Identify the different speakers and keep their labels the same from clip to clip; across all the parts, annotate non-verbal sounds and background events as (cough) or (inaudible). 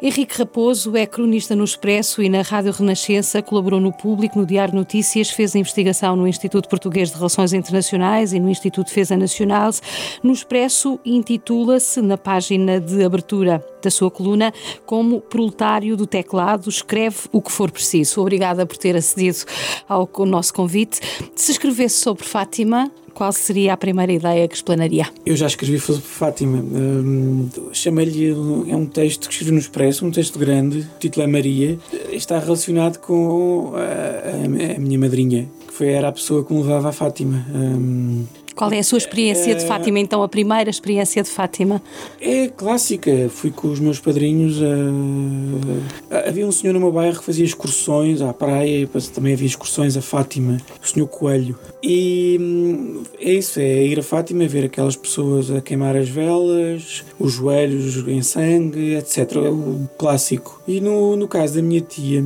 Speaker 1: Henrique Raposo é cronista no Expresso e na Rádio Renascença, colaborou no Público, no Diário Notícias, fez investigação no Instituto Português de Relações Internacionais e no Instituto de Defesa Nacional. No Expresso intitula-se, na página de abertura da sua coluna, como proletário do teclado, escreve o que for preciso. Obrigada por ter acedido ao nosso convite. Se escrevesse sobre Fátima, qual seria a primeira ideia que explanaria?
Speaker 2: Eu já escrevi Fátima. Um, Chamei-lhe, é um texto que escrevi no Expresso, um texto grande, o título é Maria. Está relacionado com a, a, a minha madrinha, que foi, era a pessoa que me levava a Fátima. Um,
Speaker 1: qual é a sua experiência de Fátima, então, a primeira experiência de Fátima?
Speaker 2: É clássica. Fui com os meus padrinhos. A... Havia um senhor no meu bairro que fazia excursões à praia, também havia excursões a Fátima, o senhor Coelho. E hum, é isso, é ir a Fátima ver aquelas pessoas a queimar as velas, os joelhos em sangue, etc. O clássico. E no, no caso da minha tia,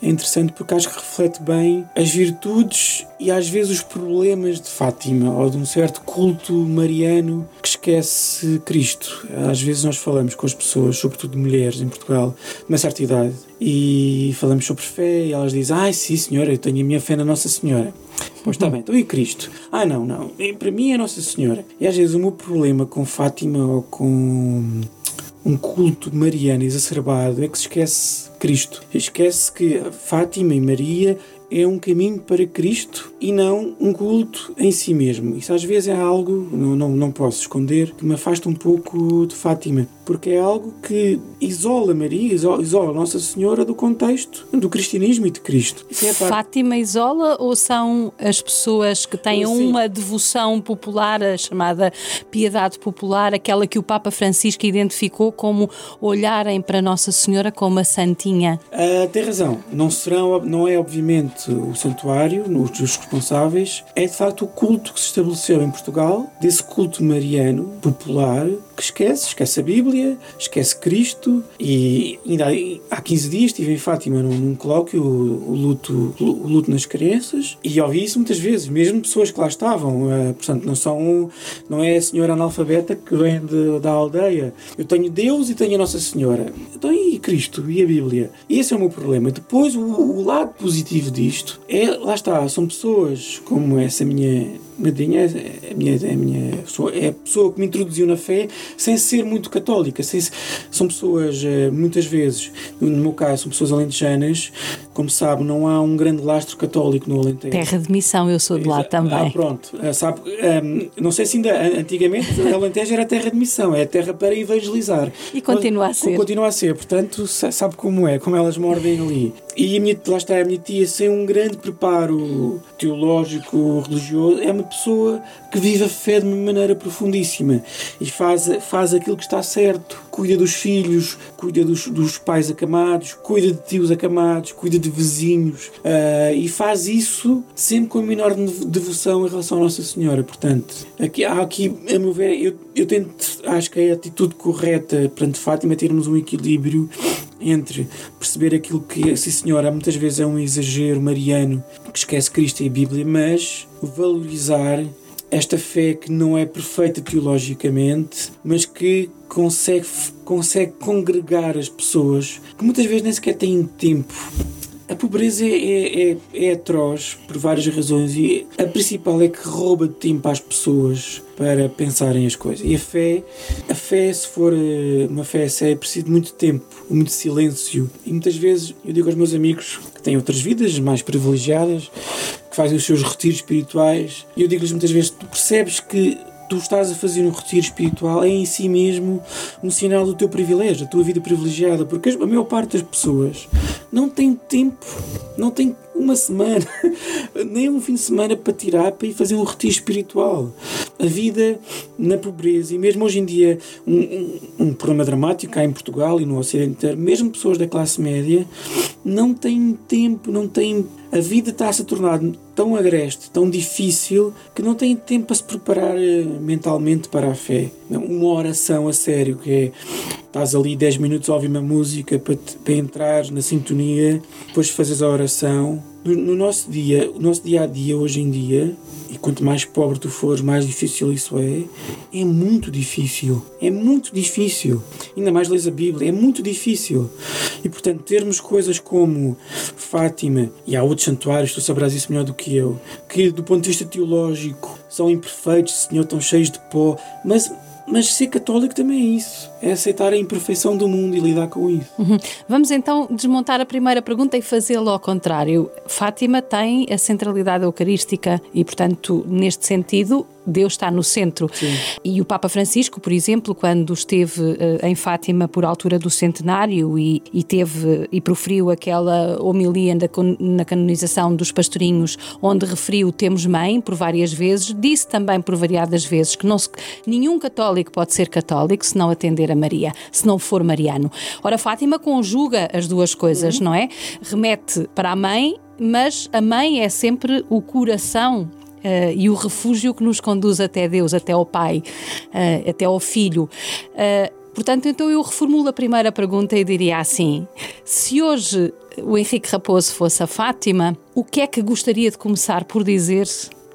Speaker 2: é interessante porque acho que reflete bem as virtudes e às vezes os problemas de Fátima ou de um certo culto mariano que esquece Cristo. Às vezes nós falamos com as pessoas, sobretudo mulheres em Portugal, de uma certa idade, e falamos sobre fé e elas dizem: Ai, sim, senhora, eu tenho a minha fé na Nossa Senhora. Pois está bem, então e Cristo? Ah, não, não, para mim é Nossa Senhora. E às vezes o meu problema com Fátima ou com um culto mariano exacerbado é que se esquece Cristo. Esquece que Fátima e Maria é um caminho para Cristo e não um culto em si mesmo. Isso às vezes é algo, não, não, não posso esconder, que me afasta um pouco de Fátima, porque é algo que isola Maria, isola, Nossa Senhora do contexto do cristianismo e de Cristo.
Speaker 1: É Fátima isola ou são as pessoas que têm Sim. uma devoção popular, a chamada piedade popular, aquela que o Papa Francisco identificou como olharem para Nossa Senhora como a santinha?
Speaker 2: Uh, tem razão. Não serão, não é obviamente o santuário, os responsáveis, é de facto o culto que se estabeleceu em Portugal, desse culto mariano popular, que esquece, esquece a Bíblia, esquece Cristo, e ainda há 15 dias estive em Fátima num, num colóquio, o, luto, o, luto nas crianças, e ouvi isso muitas vezes, mesmo pessoas que lá estavam, uh, portanto não são, não é a senhora analfabeta que vem de, da aldeia, eu tenho Deus e tenho a Nossa Senhora, então e Cristo e a Bíblia? Esse é o meu problema. Depois o, o lado positivo disso isto. É, lá está, são pessoas como essa minha madrinha, é a minha, é a minha pessoa, é a pessoa que me introduziu na fé sem ser muito católica. Sem, são pessoas, eh, muitas vezes, no meu caso, são pessoas alentejanas, como sabe, não há um grande lastro católico no Alentejo.
Speaker 1: Terra de missão, eu sou de lá também. Ah,
Speaker 2: pronto, eh, sabe, um, ehm, não sei se ainda, antigamente, o Alentejo era terra de missão, é terra para evangelizar.
Speaker 1: E continua a ser.
Speaker 2: Continua a ser, portanto, sabe como é, como elas mordem ali. E minha, lá está a minha tia, sem um grande preparo teológico, religioso, é uma pessoa que vive a fé de uma maneira profundíssima e faz, faz aquilo que está certo. Cuida dos filhos, cuida dos, dos pais acamados, cuida de tios acamados, cuida de vizinhos uh, e faz isso sempre com a menor devoção em relação à Nossa Senhora. Portanto, aqui, aqui, a meu ver, eu, eu tento, acho que é a atitude correta perante Fátima termos um equilíbrio entre perceber aquilo que, sim senhora, muitas vezes é um exagero mariano que esquece Cristo e a Bíblia, mas valorizar esta fé que não é perfeita teologicamente, mas que consegue, consegue congregar as pessoas que muitas vezes nem sequer têm tempo a pobreza é, é, é, é, atroz por várias razões e a principal é que rouba tempo às pessoas para pensarem as coisas. E a fé, a fé, se for eh, uma fé séria, precisa de muito tempo, muito silêncio. E muitas vezes eu digo aos meus amigos que têm outras vidas mais privilegiadas, que fazem os seus retiros espirituais, e eu digo-lhes muitas vezes: tu percebes que tu estás a fazer um retiro espiritual é em si mesmo um sinal do teu privilégio, da tua vida privilegiada, porque a maior parte das pessoas não tem tempo, não tem uma semana, (laughs) nem um fim de semana para tirar para ir fazer um retiro espiritual. A vida na pobreza, e mesmo hoje em dia, um, um, um problema dramático cá em Portugal e no Ocidente inteiro, mesmo pessoas da classe média não têm tempo, não têm. A vida está-se a tornar tão agreste, tão difícil, que não têm tempo para se preparar eh, mentalmente para a fé. Uma oração a sério, que é estás ali 10 minutos a ouvir uma música para, te, para entrar na sintonia, depois fazes a oração no, no nosso dia, o nosso dia a dia hoje em dia, e quanto mais pobre tu fores, mais difícil isso é. É muito difícil. É muito difícil. Ainda mais lês a Bíblia. É muito difícil. E portanto, termos coisas como Fátima, e há outros santuários, tu sabrás isso melhor do que eu, que do ponto de vista teológico são imperfeitos, Senhor, estão cheios de pó, mas mas ser católico também é isso. É aceitar a imperfeição do mundo e lidar com isso.
Speaker 1: Uhum. Vamos então desmontar a primeira pergunta e fazê-lo ao contrário. Fátima tem a centralidade eucarística e, portanto, neste sentido, Deus está no centro.
Speaker 2: Sim.
Speaker 1: E o Papa Francisco, por exemplo, quando esteve uh, em Fátima por altura do centenário e, e teve e proferiu aquela homilia na, na canonização dos pastorinhos, onde referiu temos mãe por várias vezes, disse também por variadas vezes que não se, nenhum católico pode ser católico se não atender a Maria, se não for mariano. Ora, Fátima conjuga as duas coisas, uhum. não é? Remete para a mãe mas a mãe é sempre o coração Uh, e o refúgio que nos conduz até Deus, até ao Pai, uh, até ao Filho. Uh, portanto, então eu reformulo a primeira pergunta e diria assim: se hoje o Henrique Raposo fosse a Fátima, o que é que gostaria de começar por dizer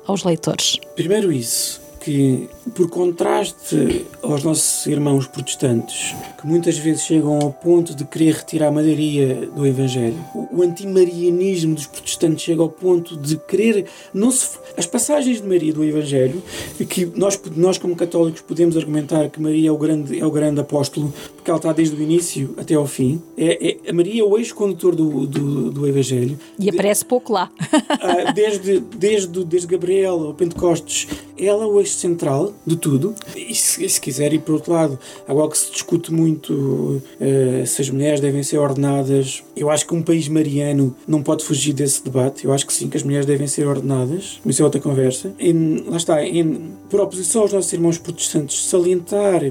Speaker 1: aos leitores?
Speaker 2: Primeiro, isso que, por contraste aos nossos irmãos protestantes, que muitas vezes chegam ao ponto de querer retirar a Maria do Evangelho, o antimarianismo dos protestantes chega ao ponto de querer. Não se, as passagens de Maria do Evangelho, que nós, nós como católicos podemos argumentar que Maria é o grande, é o grande apóstolo, porque ela está desde o início até ao fim. É, é a Maria é o ex-condutor do, do, do, Evangelho.
Speaker 1: E aparece pouco lá.
Speaker 2: Ah, desde, desde, desde Gabriel ao Pentecostes, ela é o ex central de tudo. E se, se quiser ir por outro lado, agora que se discute muito uh, se as mulheres devem ser ordenadas, eu acho que um país mariano não pode fugir desse debate. Eu acho que sim, que as mulheres devem ser ordenadas. Mas isso é outra conversa. E, lá está, em, por oposição aos nossos irmãos protestantes, salientar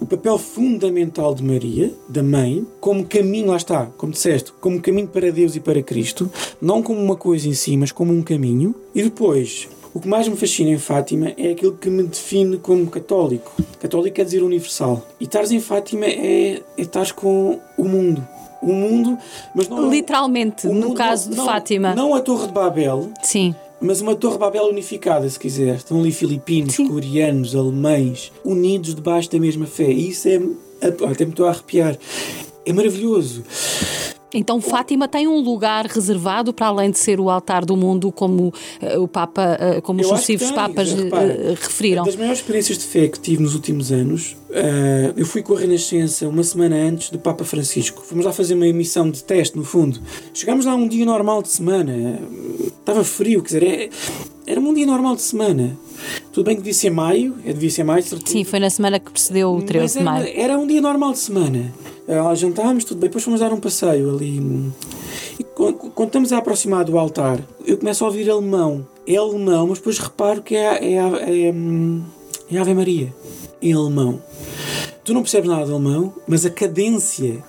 Speaker 2: o papel fundamental de Maria, da mãe, como caminho, lá está, como disseste, como caminho para Deus e para Cristo, não como uma coisa em si, mas como um caminho. E depois, o que mais me fascina em Fátima é aquilo que me define como católico. Católico quer dizer universal. E estares em Fátima é, é estar com o mundo. O mundo, mas não.
Speaker 1: Literalmente, no mundo, caso de
Speaker 2: não,
Speaker 1: Fátima.
Speaker 2: Não a Torre de Babel.
Speaker 1: Sim.
Speaker 2: Mas uma Torre de Babel unificada, se quiser. Estão ali filipinos, Sim. coreanos, alemães, unidos debaixo da mesma fé. E isso é. Até me estou a arrepiar. É maravilhoso.
Speaker 1: Então Fátima tem um lugar reservado para além de ser o altar do mundo, como uh, o Papa, uh, como os sucessivos papas uh, referiram.
Speaker 2: Das maiores experiências de fé que tive nos últimos anos, eu fui com a Renascença uma semana antes do Papa Francisco. Fomos lá fazer uma emissão de teste, no fundo. Chegámos lá um dia normal de semana. Estava frio, quer dizer, é, era um dia normal de semana. Tudo bem que devia ser maio, é, devia ser maio.
Speaker 1: Sim, foi na semana que precedeu o 13
Speaker 2: de
Speaker 1: maio.
Speaker 2: Era um dia normal de semana. Lá jantámos, tudo bem, depois fomos dar um passeio ali. E quando estamos a aproximar do altar, eu começo a ouvir alemão. É alemão, mas depois reparo que é, é, é, é Ave Maria, em alemão. Tu não percebes nada de alemão, mas a cadência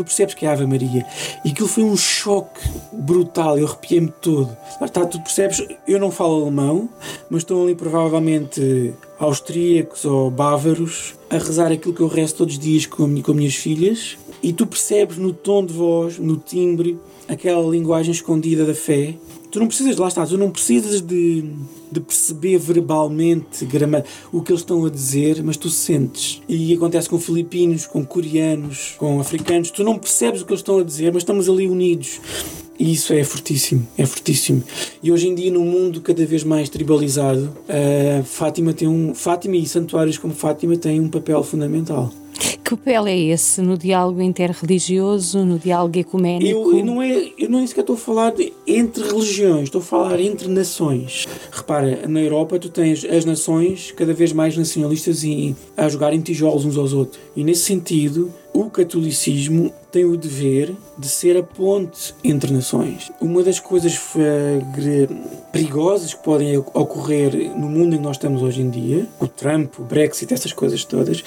Speaker 2: tu percebes que é Ave Maria. E aquilo foi um choque brutal, eu arrepiei-me todo. Lá está, tu percebes, eu não falo alemão, mas estão ali provavelmente austríacos ou bávaros a rezar aquilo que eu rezo todos os dias com, com minhas filhas. E tu percebes no tom de voz, no timbre, aquela linguagem escondida da fé. Tu não precisas, lá está, tu não precisas de de perceber verbalmente grama, o que eles estão a dizer, mas tu sentes. E acontece com filipinos, com coreanos, com africanos. Tu não percebes o que eles estão a dizer, mas estamos ali unidos. E isso é fortíssimo, é fortíssimo. E hoje em dia, num mundo cada vez mais tribalizado, uh, Fátima tem um Fátima e santuários como Fátima têm um papel fundamental.
Speaker 1: Que papel é esse no diálogo interreligioso, no diálogo ecuménico?
Speaker 2: Eu, eu não é, eu não é isso que eu estou a falar de, entre religiões, estou a falar entre nações. Repara, na Europa tu tens as nações cada vez mais nacionalistas e a jogarem tijolos uns aos outros. E nesse sentido, o catolicismo tem o dever de ser a ponte entre nações. Uma das coisas perigosas que podem ocorrer no mundo em que nós estamos hoje em dia, o Trump, o Brexit, essas coisas todas,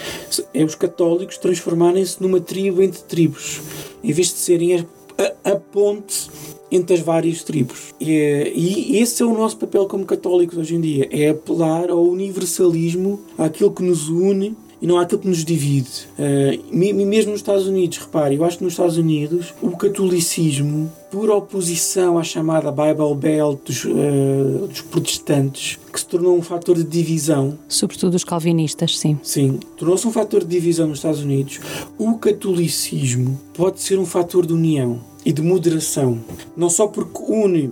Speaker 2: é os católicos transformarem-se numa tribo entre tribos, em vez de serem a, a, a ponte entre as várias tribos. E, e, esse é o nosso papel como católicos hoje em dia: é apelar ao universalismo, àquilo que nos une e não há aquilo que nos divide. Uh, mesmo nos Estados Unidos, repare, eu acho que nos Estados Unidos o catolicismo, por oposição à chamada Bible Belt dos, uh, dos protestantes, que se tornou um fator de divisão.
Speaker 1: Sobretudo os calvinistas, sim.
Speaker 2: Sim, tornou-se um fator de divisão nos Estados Unidos. O catolicismo pode ser um fator de união e de moderação, não só porque une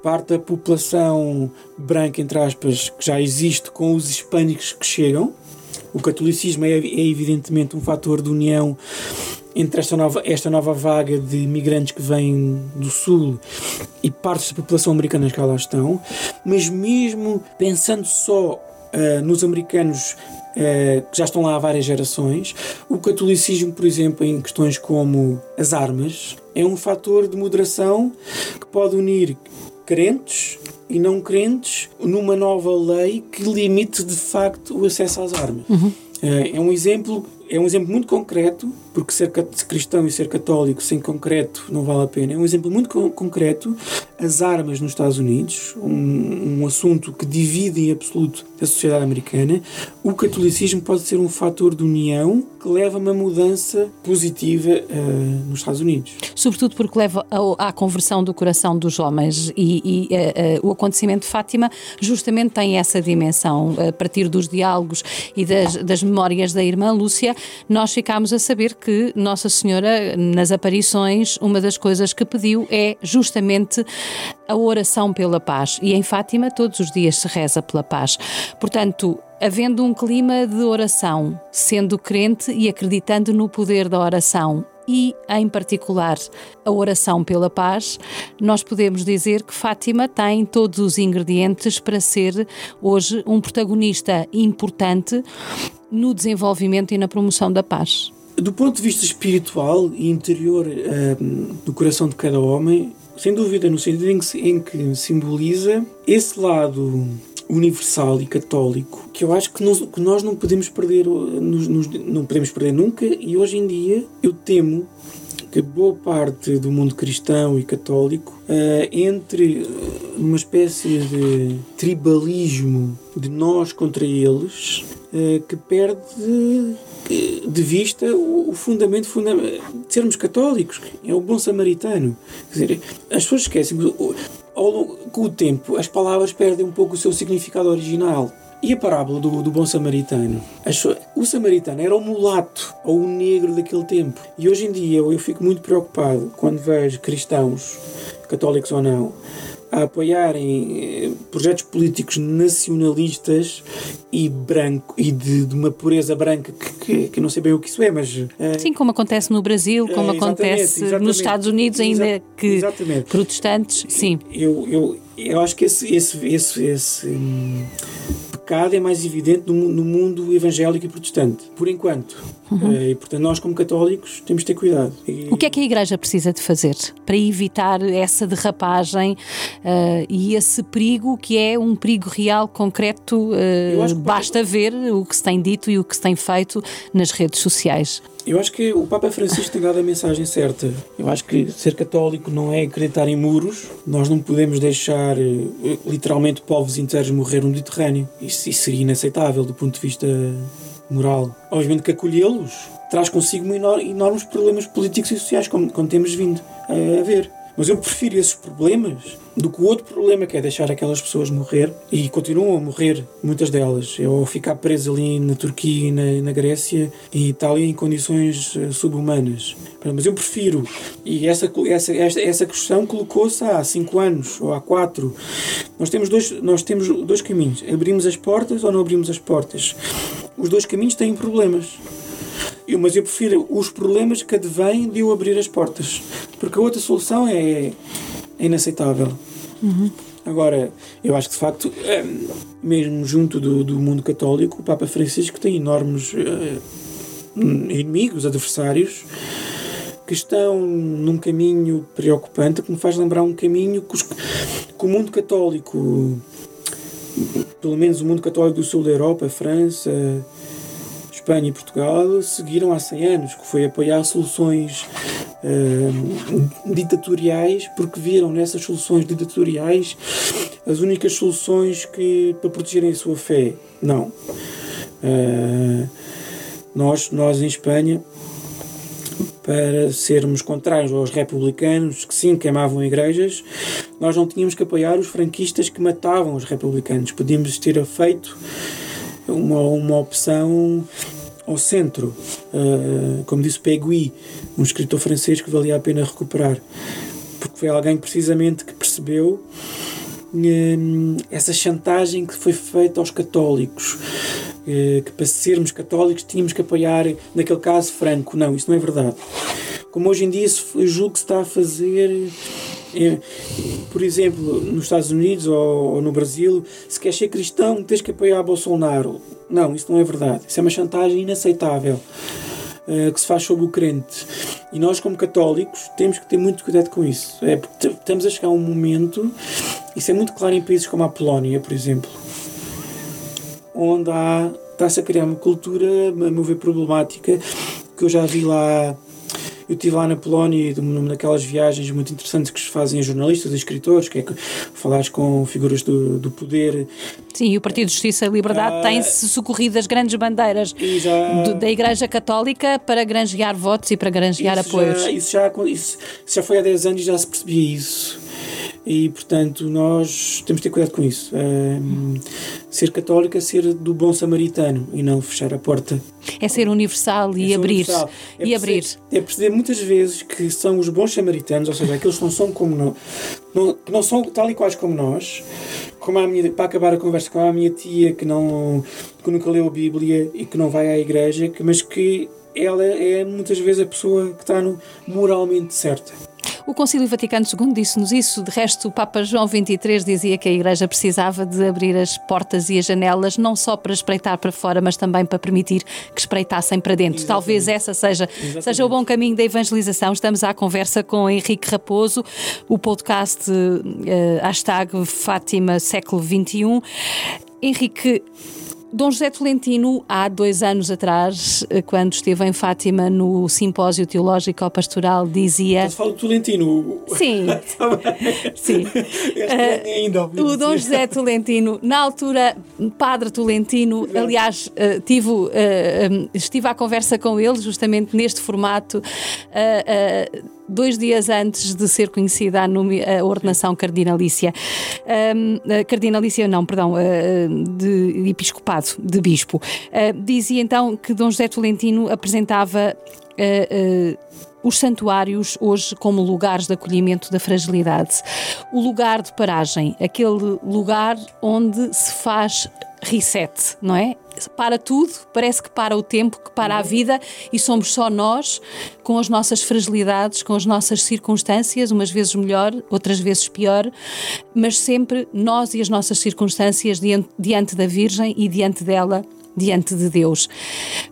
Speaker 2: parte da população branca, entre aspas, que já existe com os hispânicos que chegam. O catolicismo é, é evidentemente um fator de união entre esta nova, esta nova vaga de imigrantes que vêm do Sul e partes da população americana que lá estão, mas mesmo pensando só uh, nos americanos uh, que já estão lá há várias gerações, o catolicismo, por exemplo, em questões como as armas, é um fator de moderação que pode unir crentes e não crentes numa nova lei que limite de facto o acesso às armas. Uhum. É um exemplo é um exemplo muito concreto, porque ser cristão e ser católico sem concreto não vale a pena. É um exemplo muito concreto. As armas nos Estados Unidos, um, um assunto que divide em absoluto a sociedade americana. O catolicismo pode ser um fator de união que leva a uma mudança positiva uh, nos Estados Unidos.
Speaker 1: Sobretudo porque leva à conversão do coração dos homens e, e uh, uh, o acontecimento de Fátima justamente tem essa dimensão. A partir dos diálogos e das, das memórias da irmã Lúcia, nós ficámos a saber que Nossa Senhora, nas aparições, uma das coisas que pediu é justamente a oração pela paz. E em Fátima, todos os dias se reza pela paz. Portanto, havendo um clima de oração, sendo crente e acreditando no poder da oração e, em particular, a oração pela paz, nós podemos dizer que Fátima tem todos os ingredientes para ser hoje um protagonista importante no desenvolvimento e na promoção da paz.
Speaker 2: Do ponto de vista espiritual e interior um, do coração de cada homem, sem dúvida, no sentido em que, em que simboliza esse lado universal e católico que eu acho que, nos, que nós não podemos perder nos, nos, não podemos perder nunca e hoje em dia eu temo que boa parte do mundo cristão e católico uh, entre uma espécie de tribalismo de nós contra eles que perde de vista o, fundamento, fundamento de sermos católicos, é o bom samaritano. Quer dizer, as pessoas esquecem que com o tempo as palavras perdem um pouco o seu significado original. E a parábola do, do bom samaritano? O samaritano era o mulato ou o negro daquele tempo. E hoje em dia eu, eu fico muito preocupado quando vejo cristãos, católicos ou não, a apoiarem eh, projetos políticos nacionalistas e branco e de, de uma pureza branca que, que, que, não sei bem o que isso é, mas uh,
Speaker 1: sim, como acontece no Brasil, como uh, acontece exatamente, nos Estados Unidos, ainda exa que exatamente. protestantes, sim.
Speaker 2: Eu, eu, eu acho que esse, esse, esse, esse hum, pecado é mais evidente no, no, mundo evangélico e protestante, por enquanto. Uhum. Uh, e, portanto, nós, como católicos, temos de ter cuidado.
Speaker 1: E... O que é que a Igreja precisa de fazer para evitar essa derrapagem uh, e esse perigo que é um perigo real, concreto? Uh, basta ver o que se tem dito e o que se tem feito nas redes sociais.
Speaker 2: Eu acho que o Papa Francisco tem dado a mensagem certa. Eu acho que ser católico não é acreditar em muros. Nós não podemos deixar eh, literalmente povos inteiros morrer no Mediterrâneo. Isso, isso seria inaceitável do ponto de vista moral. Obviamente que acolhê-los traz consigo enormes problemas políticos e sociais, como, como temos vindo a ver. Mas eu prefiro esses problemas do que o outro problema que é deixar aquelas pessoas morrer e continuam a morrer, muitas delas, ou ficar presas ali na Turquia na, na Grécia e Itália em condições uh, subhumanas. Mas eu prefiro, e essa, essa, essa, essa questão colocou-se há 5 anos ou há 4. Nós temos, dois, nós temos dois caminhos: abrimos as portas ou não abrimos as portas. Os dois caminhos têm problemas. Eu, mas eu prefiro os problemas que advêm de eu abrir as portas. Porque a outra solução é, é inaceitável. Uhum. Agora, eu acho que de facto, é, mesmo junto do, do mundo católico, o Papa Francisco tem enormes uh, inimigos, adversários, que estão num caminho preocupante que me faz lembrar um caminho que, os, que o mundo católico, pelo menos o mundo católico do sul da Europa, França, Espanha e Portugal seguiram há 100 anos, que foi apoiar soluções uh, ditatoriais, porque viram nessas soluções ditatoriais as únicas soluções que, para protegerem a sua fé. Não. Uh, Nós, nós em Espanha, para sermos contrários aos republicanos que sim queimavam igrejas, nós não tínhamos que apoiar os franquistas que matavam os republicanos. Podíamos ter feito uma, uma opção ao centro, uh, como disse Pegui, um escritor francês que valia a pena recuperar, porque foi alguém precisamente que percebeu uh, essa chantagem que foi feita aos católicos, que para sermos católicos tínhamos que apoiar, naquele caso, Franco. Não, isso não é verdade. Como hoje em dia eu julgo que se está a fazer por exemplo, nos Estados Unidos ou, no Brasil, se queres ser cristão, tens que apoiar Bolsonaro. Não, isso não é verdade. Isso é uma chantagem inaceitável uh, que se faz sobre o crente. E nós, como católicos, temos que ter muito cuidado com isso. É porque estamos a chegar a um momento, isso é muito claro em países como a Polónia, por exemplo, onde há, está-se a criar uma cultura, a meu ver, problemática, que eu já vi lá eu estive lá na Polónia, numa daquelas viagens muito interessantes que fazem jornalistas e escritores, que é que falares com figuras do, do poder.
Speaker 1: Sim, e o Partido de Justiça e Liberdade ah, tem-se socorrido as grandes bandeiras já, do, da Igreja Católica para granjear votos e para granjear
Speaker 2: isso
Speaker 1: apoios.
Speaker 2: Já, isso, já, isso, isso já foi há 10 anos e já se percebia isso e portanto nós temos de ter cuidado com isso. Um, ser católico é ser do bom samaritano e não fechar a porta.
Speaker 1: É ser universal e é abrir. Universal. É e abrir.
Speaker 2: É perceber muitas vezes que são os bons samaritanos, ou seja, aqueles que não são como nós, não, não são tal e quais como nós, como a minha, para acabar a conversa com a minha tia que não que nunca leu a Bíblia e que não vai à igreja, que, mas que ela é muitas vezes a pessoa que está no, moralmente certa.
Speaker 1: O Concílio Vaticano II disse-nos isso. De resto, o Papa João XXIII dizia que a Igreja precisava de abrir as portas e as janelas, não só para espreitar para fora, mas também para permitir que espreitassem para dentro. Exatamente. Talvez essa seja, seja o bom caminho da evangelização. Estamos à conversa com Henrique Raposo, o podcast uh, hashtag Fátima século XXI. Henrique, Dom José Tolentino, há dois anos atrás, eh, quando esteve em Fátima no simpósio teológico pastoral, dizia.
Speaker 2: Mas fala Tolentino.
Speaker 1: Sim. (laughs) Sim. (laughs)
Speaker 2: Uh, ainda
Speaker 1: o Dom José Tolentino, na altura, Padre Tolentino, aliás, uh, tive, uh, estive à conversa com ele, justamente neste formato dois dias antes de ser conhecida a, ordenação cardinalícia. Um, cardinalícia, não, perdão, uh, de episcopado, de bispo. Uh, dizia então que Dom José Tolentino apresentava. Uh, os santuários hoje como lugares de acolhimento da fragilidade. O lugar de paragem, aquele lugar onde se faz reset, não é? Para tudo, parece que para o tempo, que para a vida e somos só nós, com as nossas fragilidades, com as nossas circunstâncias, umas vezes melhor, outras vezes pior, mas sempre nós e as nossas circunstâncias diante, diante da Virgem e diante dela diante de Deus.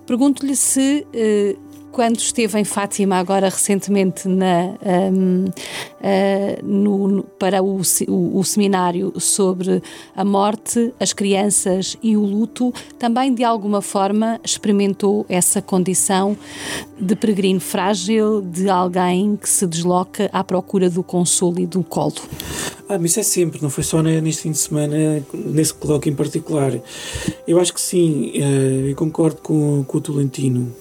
Speaker 1: Pergunto-lhe se eh, quando esteve em Fátima, agora recentemente, na, um, uh, no, no, para o, o, o, seminário sobre a morte, as crianças e o luto, também de alguma forma experimentou essa condição de peregrino frágil, de alguém que se desloca à procura do consolo e do colo.
Speaker 2: Ah, mas isso é sempre, não foi só neste fim de semana, nesse colóquio em particular. Eu acho que sim, uh, eu concordo com, com o Tolentino.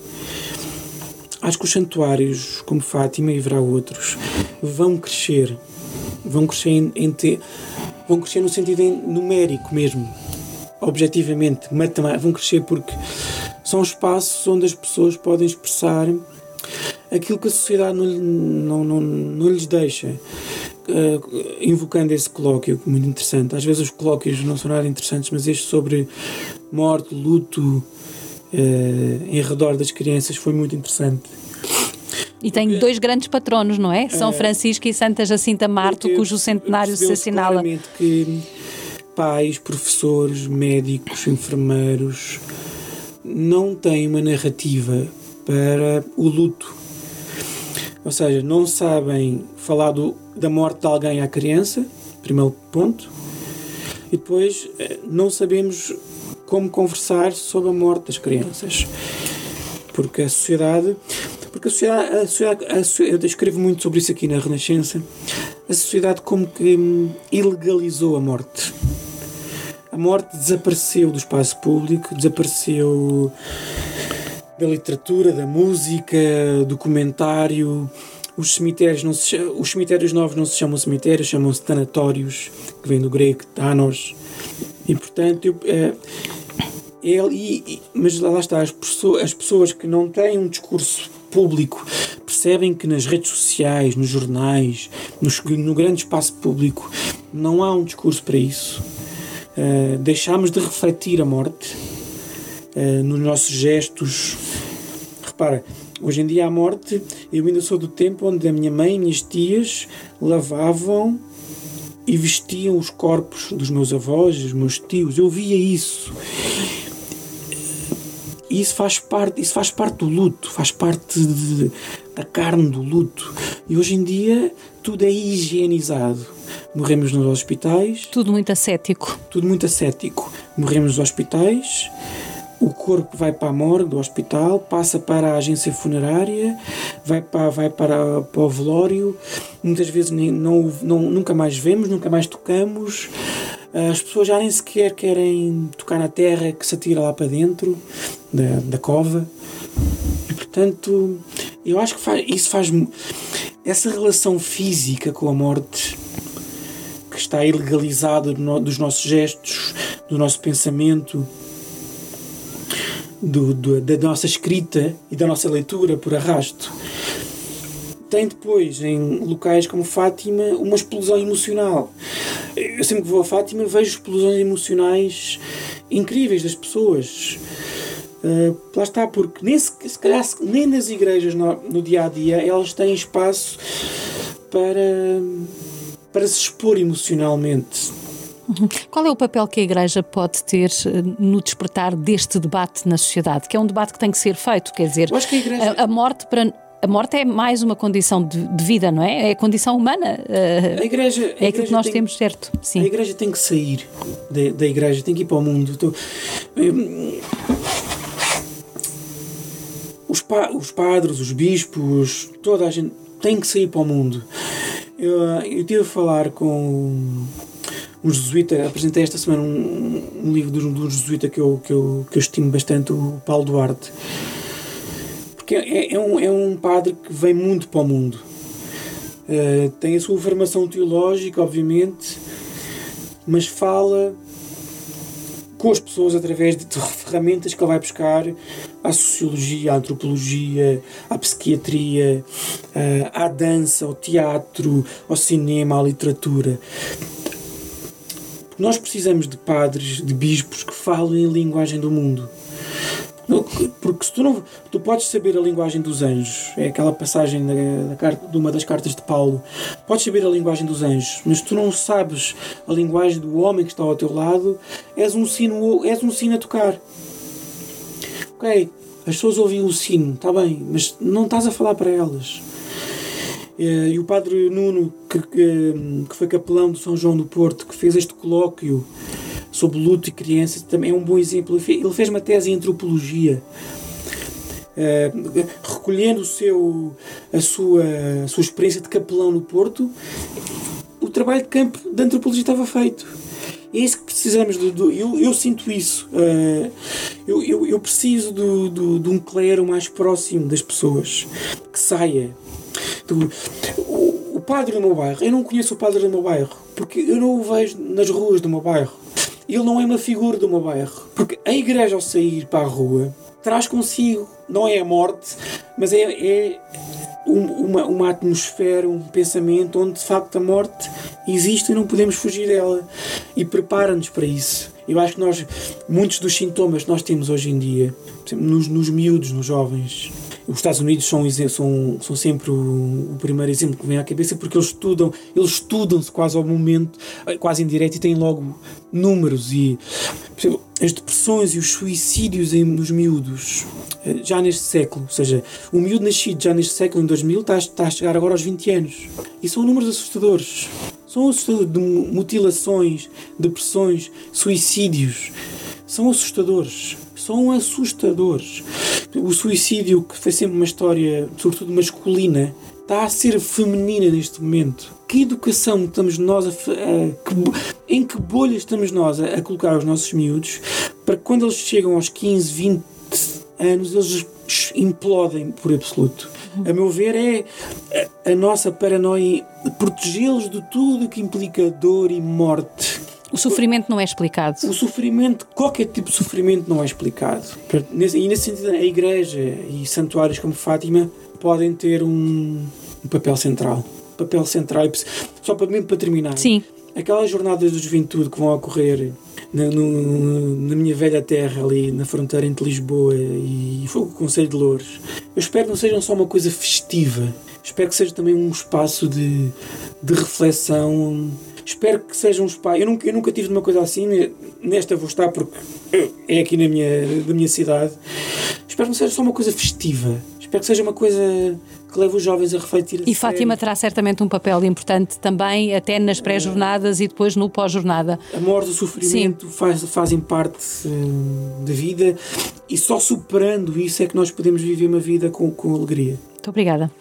Speaker 2: Acho que os santuários, como Fátima e haverá outros, vão crescer. Vão crescer, em, em vão crescer no sentido numérico mesmo. Objetivamente. Vão crescer porque são espaços onde as pessoas podem expressar aquilo que a sociedade não, não, não, não lhes deixa. Uh, invocando esse colóquio muito interessante. Às vezes os colóquios não são nada interessantes, mas este sobre morte, luto, em redor das crianças foi muito interessante.
Speaker 1: E tem dois grandes patronos, não é? São uh, Francisco e Santa Jacinta Marto, cujo centenário se assinala.
Speaker 2: que pais, professores, médicos, enfermeiros não têm uma narrativa para o luto. Ou seja, não sabem falar do, da morte de alguém à criança, primeiro ponto, e depois eh, não sabemos como conversar sobre a morte das crianças. Porque a sociedade. Porque a sociedade, a sociedade, a sociedade eu escrevo muito sobre isso aqui na Renascença. A sociedade como que ilegalizou a morte. A morte desapareceu do espaço público, desapareceu da literatura, da música, do comentário. Os cemitérios, não se, os cemitérios novos não se chamam cemitérios, chamam-se tanatórios, que vem do grego tanos. E portanto, eu, é, é, e, mas lá está, as pessoas, as pessoas que não têm um discurso público percebem que nas redes sociais, nos jornais, nos, no grande espaço público, não há um discurso para isso. Uh, deixamos de refletir a morte uh, nos nossos gestos. Repara, hoje em dia a morte, eu ainda sou do tempo onde a minha mãe e minhas tias lavavam e vestiam os corpos dos meus avós, dos meus tios. Eu via isso. E isso faz parte, isso faz parte do luto, faz parte de, da carne do luto. E hoje em dia tudo é higienizado. Morremos nos hospitais.
Speaker 1: Tudo muito ascético.
Speaker 2: Tudo muito ascético. Morremos nos hospitais, o corpo vai para a morgue do hospital, passa para a agência funerária, vai para, vai para, para o velório. Muitas vezes nem, não, não, nunca mais vemos, nunca mais tocamos. As pessoas já nem sequer querem tocar na terra que se atira lá para dentro da, da cova. E portanto, eu acho que faz, isso faz. Essa relação física com a morte que está ilegalizada dos nossos gestos, do nosso pensamento, do, do, da nossa escrita e da nossa leitura por arrasto tem depois, em locais como Fátima, uma explosão emocional. Eu sempre que vou a Fátima vejo explosões emocionais incríveis das pessoas. Uh, lá está, porque nem, se, se calhar, nem nas igrejas no, no, dia a dia elas têm espaço para, para se expor emocionalmente.
Speaker 1: Uhum. Qual é o papel que a Igreja pode ter eh, no despertar deste debate na sociedade? Que é um debate que tem que ser feito, quer dizer, a, igreja... a, a morte para a morte é mais uma condição de, de, vida, não é? É a condição humana.
Speaker 2: Uh, a igreja, a
Speaker 1: é aquilo que nós
Speaker 2: tem,
Speaker 1: temos, certo?
Speaker 2: Sim. A igreja tem que sair da, da igreja, tem que ir para o mundo. Então, os, pa, os padres, os bispos, toda a gente tem que sair para o mundo. Eu, eu estive a falar com um jesuíta, apresentei esta semana um, um livro de um, de um jesuíta que eu, que, eu, que eu estimo bastante, o Paulo Duarte porque é, é, um, é um padre que vem muito para o mundo. Uh, tem a sua formação teológica, obviamente, mas fala com as pessoas através de ferramentas que ele vai buscar à sociologia, à antropologia, à psiquiatria, à dança, ao teatro, ao cinema, à literatura. Nós precisamos de padres, de bispos que falem a linguagem do mundo porque se tu não tu podes saber a linguagem dos anjos, é aquela passagem da, da, de uma das cartas de Paulo, podes saber a linguagem dos anjos, mas tu não sabes a linguagem do homem que está ao teu lado, és um sino, és um sino a tocar. Ok, as pessoas ouvem o sino, está bem, mas não estás a falar para elas. E o padre Nuno, que, que, que foi capelão do São João do Porto, que fez este colóquio sobre luto e crianças, também é um bom exemplo. Ele fez uma tese em antropologia. Uh, recolhendo o seu, a, sua, a sua experiência de capelão no Porto, o trabalho de campo da antropologia estava feito. É isso que precisamos. Eu, eu sinto isso. Uh, eu, eu, eu, preciso do, de um clero mais próximo das pessoas, que saia. Do, o, o padre do meu bairro, eu não conheço o padre do meu bairro, porque eu não o vejo nas ruas do meu bairro ele não é uma figura do meu bairro. Porque a igreja, ao sair para a rua, traz consigo, não é a morte, mas é, é uma, uma atmosfera, um pensamento onde de facto a morte existe e não podemos fugir dela. E prepara-nos para isso. Eu acho que nós, muitos dos sintomas que nós temos hoje em dia, nos, nos miúdos, nos jovens, os Estados Unidos são, são, são sempre o, o, primeiro exemplo que vem à cabeça porque eles estudam, eles estudam-se quase ao momento, quase em direto e têm logo números e as depressões e os suicídios em, nos miúdos eh, já neste século, ou seja, o miúdo nascido já neste século, em 2000, está, está a chegar agora aos 20 anos. E são números assustadores. São assustadores de mutilações, depressões, suicídios. São assustadores são assustadores. O suicídio, que foi sempre uma história, sobretudo masculina, está a ser feminina neste momento. Que educação estamos nós a, a que, em que bolha estamos nós a, a, colocar os nossos miúdos para que quando eles chegam aos 15, 20, anos, eles implodem por absoluto. A meu ver, é a, a nossa paranoia protegê-los de tudo que implica dor e morte.
Speaker 1: O sofrimento não é explicado.
Speaker 2: O sofrimento, qualquer tipo de sofrimento não é explicado. E nesse sentido, a Igreja e santuários como Fátima podem ter um, um papel central. Papel central, só para, mesmo para terminar.
Speaker 1: Sim.
Speaker 2: Aquelas jornadas de juventude que vão ocorrer na, no, na minha velha terra, ali na fronteira entre Lisboa e, o Conselho de Louros, eu espero que não sejam só uma coisa festiva. Espero que seja também um espaço de, de reflexão. Espero que seja um espaço. Eu nunca, eu nunca tive uma coisa assim, nesta vou estar porque é aqui na minha, da minha cidade. Espero que não seja só uma coisa festiva. Espero que seja uma coisa que leva os jovens a refletir. A
Speaker 1: e Fátima terá certamente um papel importante também, até nas pré-jornadas e depois no pós-jornada.
Speaker 2: A morte, o sofrimento faz, fazem parte uh, da vida e só superando isso é que nós podemos viver uma vida com, com alegria.
Speaker 1: Muito obrigada.